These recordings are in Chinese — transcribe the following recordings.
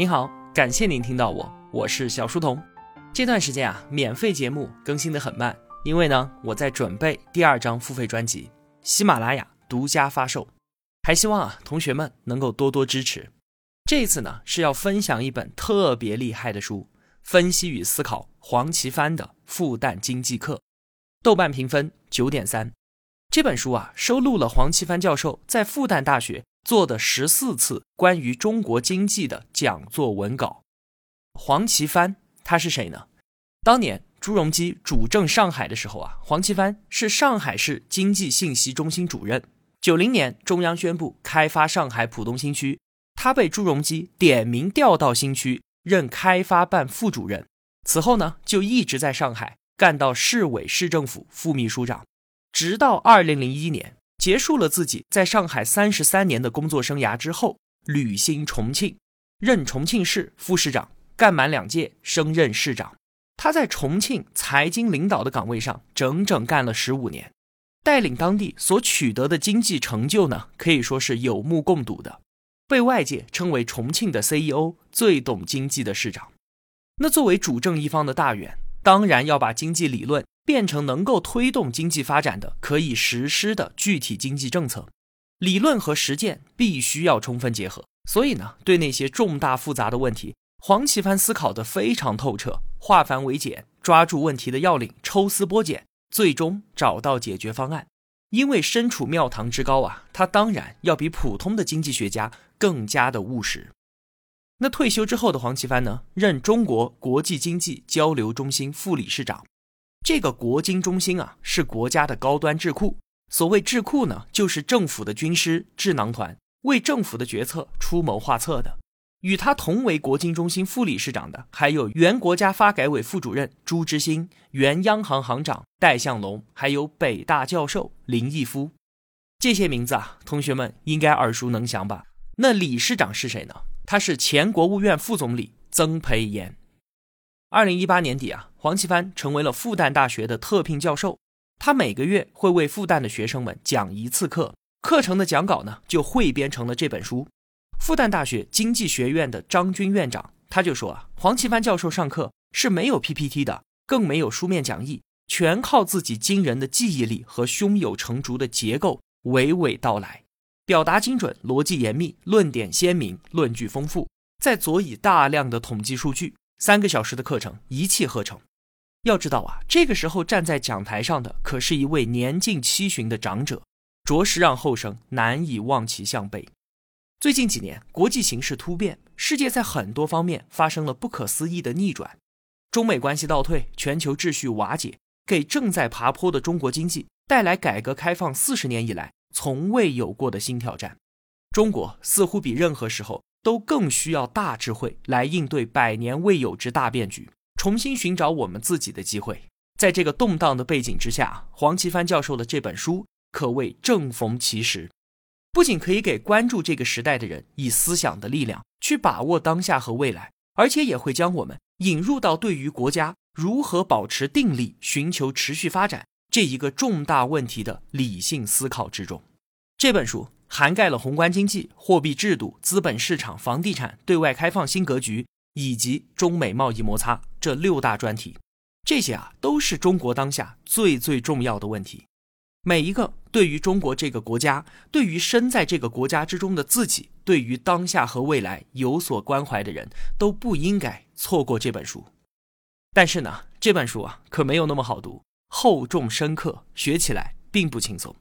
您好，感谢您听到我，我是小书童。这段时间啊，免费节目更新的很慢，因为呢，我在准备第二张付费专辑，喜马拉雅独家发售，还希望啊，同学们能够多多支持。这次呢，是要分享一本特别厉害的书，分析与思考黄奇帆的《复旦经济课》，豆瓣评分九点三。这本书啊，收录了黄奇帆教授在复旦大学做的十四次关于中国经济的讲座文稿。黄奇帆他是谁呢？当年朱镕基主政上海的时候啊，黄奇帆是上海市经济信息中心主任。九零年中央宣布开发上海浦东新区，他被朱镕基点名调到新区任开发办副主任。此后呢，就一直在上海干到市委市政府副秘书长。直到二零零一年结束了自己在上海三十三年的工作生涯之后，履新重庆，任重庆市副市长，干满两届，升任市长。他在重庆财经领导的岗位上整整干了十五年，带领当地所取得的经济成就呢，可以说是有目共睹的，被外界称为重庆的 CEO，最懂经济的市长。那作为主政一方的大员，当然要把经济理论。变成能够推动经济发展的、可以实施的具体经济政策，理论和实践必须要充分结合。所以呢，对那些重大复杂的问题，黄奇帆思考的非常透彻，化繁为简，抓住问题的要领，抽丝剥茧，最终找到解决方案。因为身处庙堂之高啊，他当然要比普通的经济学家更加的务实。那退休之后的黄奇帆呢，任中国国际经济交流中心副理事长。这个国经中心啊，是国家的高端智库。所谓智库呢，就是政府的军师智囊团，为政府的决策出谋划策的。与他同为国经中心副理事长的，还有原国家发改委副主任朱之新，原央行行长戴相龙，还有北大教授林毅夫。这些名字啊，同学们应该耳熟能详吧？那理事长是谁呢？他是前国务院副总理曾培炎。二零一八年底啊，黄奇帆成为了复旦大学的特聘教授。他每个月会为复旦的学生们讲一次课，课程的讲稿呢就汇编成了这本书。复旦大学经济学院的张军院长他就说啊，黄奇帆教授上课是没有 PPT 的，更没有书面讲义，全靠自己惊人的记忆力和胸有成竹的结构娓娓道来，表达精准，逻辑严密，论点鲜明，论据丰富，再佐以大量的统计数据。三个小时的课程一气呵成。要知道啊，这个时候站在讲台上的可是一位年近七旬的长者，着实让后生难以望其项背。最近几年，国际形势突变，世界在很多方面发生了不可思议的逆转，中美关系倒退，全球秩序瓦解，给正在爬坡的中国经济带来改革开放四十年以来从未有过的新挑战。中国似乎比任何时候。都更需要大智慧来应对百年未有之大变局，重新寻找我们自己的机会。在这个动荡的背景之下，黄奇帆教授的这本书可谓正逢其时，不仅可以给关注这个时代的人以思想的力量去把握当下和未来，而且也会将我们引入到对于国家如何保持定力、寻求持续发展这一个重大问题的理性思考之中。这本书。涵盖了宏观经济、货币制度、资本市场、房地产、对外开放新格局以及中美贸易摩擦这六大专题，这些啊都是中国当下最最重要的问题。每一个对于中国这个国家、对于身在这个国家之中的自己、对于当下和未来有所关怀的人，都不应该错过这本书。但是呢，这本书啊可没有那么好读，厚重深刻，学起来并不轻松。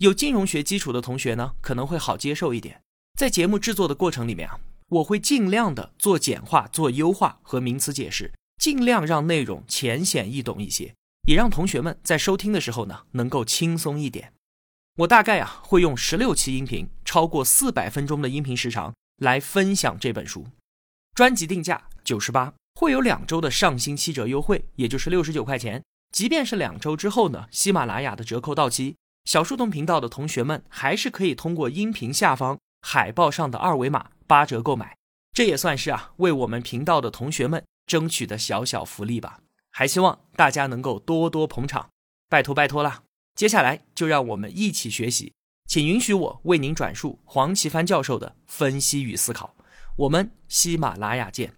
有金融学基础的同学呢，可能会好接受一点。在节目制作的过程里面啊，我会尽量的做简化、做优化和名词解释，尽量让内容浅显易懂一些，也让同学们在收听的时候呢，能够轻松一点。我大概啊会用十六期音频，超过四百分钟的音频时长来分享这本书。专辑定价九十八，会有两周的上新七折优惠，也就是六十九块钱。即便是两周之后呢，喜马拉雅的折扣到期。小树洞频道的同学们还是可以通过音频下方海报上的二维码八折购买，这也算是啊为我们频道的同学们争取的小小福利吧。还希望大家能够多多捧场，拜托拜托啦！接下来就让我们一起学习，请允许我为您转述黄奇帆教授的分析与思考。我们喜马拉雅见。